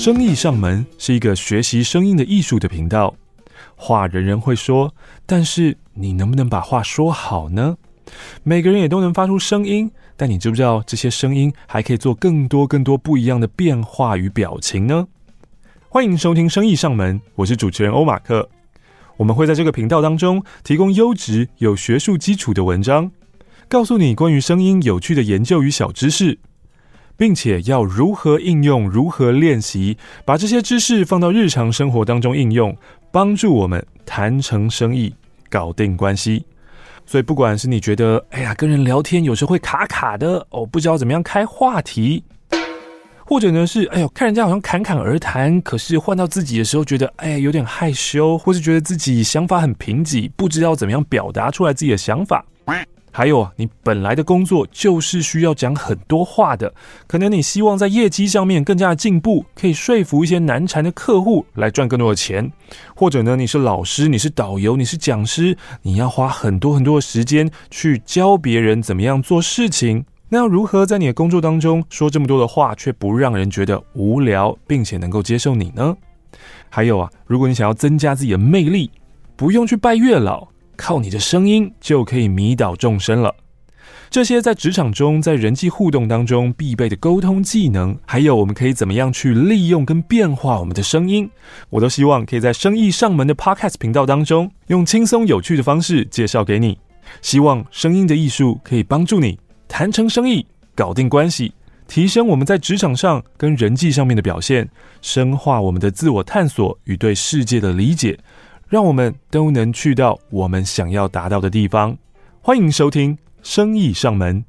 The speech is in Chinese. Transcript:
生意上门是一个学习声音的艺术的频道。话人人会说，但是你能不能把话说好呢？每个人也都能发出声音，但你知不知道这些声音还可以做更多更多不一样的变化与表情呢？欢迎收听《生意上门》，我是主持人欧马克。我们会在这个频道当中提供优质有学术基础的文章，告诉你关于声音有趣的研究与小知识，并且要如何应用、如何练习，把这些知识放到日常生活当中应用。帮助我们谈成生意，搞定关系。所以，不管是你觉得，哎呀，跟人聊天有时候会卡卡的，哦，不知道怎么样开话题，或者呢是，哎呦，看人家好像侃侃而谈，可是换到自己的时候，觉得，哎呀，有点害羞，或是觉得自己想法很贫瘠，不知道怎么样表达出来自己的想法。还有啊，你本来的工作就是需要讲很多话的，可能你希望在业绩上面更加的进步，可以说服一些难缠的客户来赚更多的钱，或者呢，你是老师，你是导游，你是讲师，你要花很多很多的时间去教别人怎么样做事情，那要如何在你的工作当中说这么多的话，却不让人觉得无聊，并且能够接受你呢？还有啊，如果你想要增加自己的魅力，不用去拜月老。靠你的声音就可以迷倒众生了。这些在职场中、在人际互动当中必备的沟通技能，还有我们可以怎么样去利用跟变化我们的声音，我都希望可以在生意上门的 Podcast 频道当中，用轻松有趣的方式介绍给你。希望声音的艺术可以帮助你谈成生意、搞定关系，提升我们在职场上跟人际上面的表现，深化我们的自我探索与对世界的理解。让我们都能去到我们想要达到的地方。欢迎收听《生意上门》。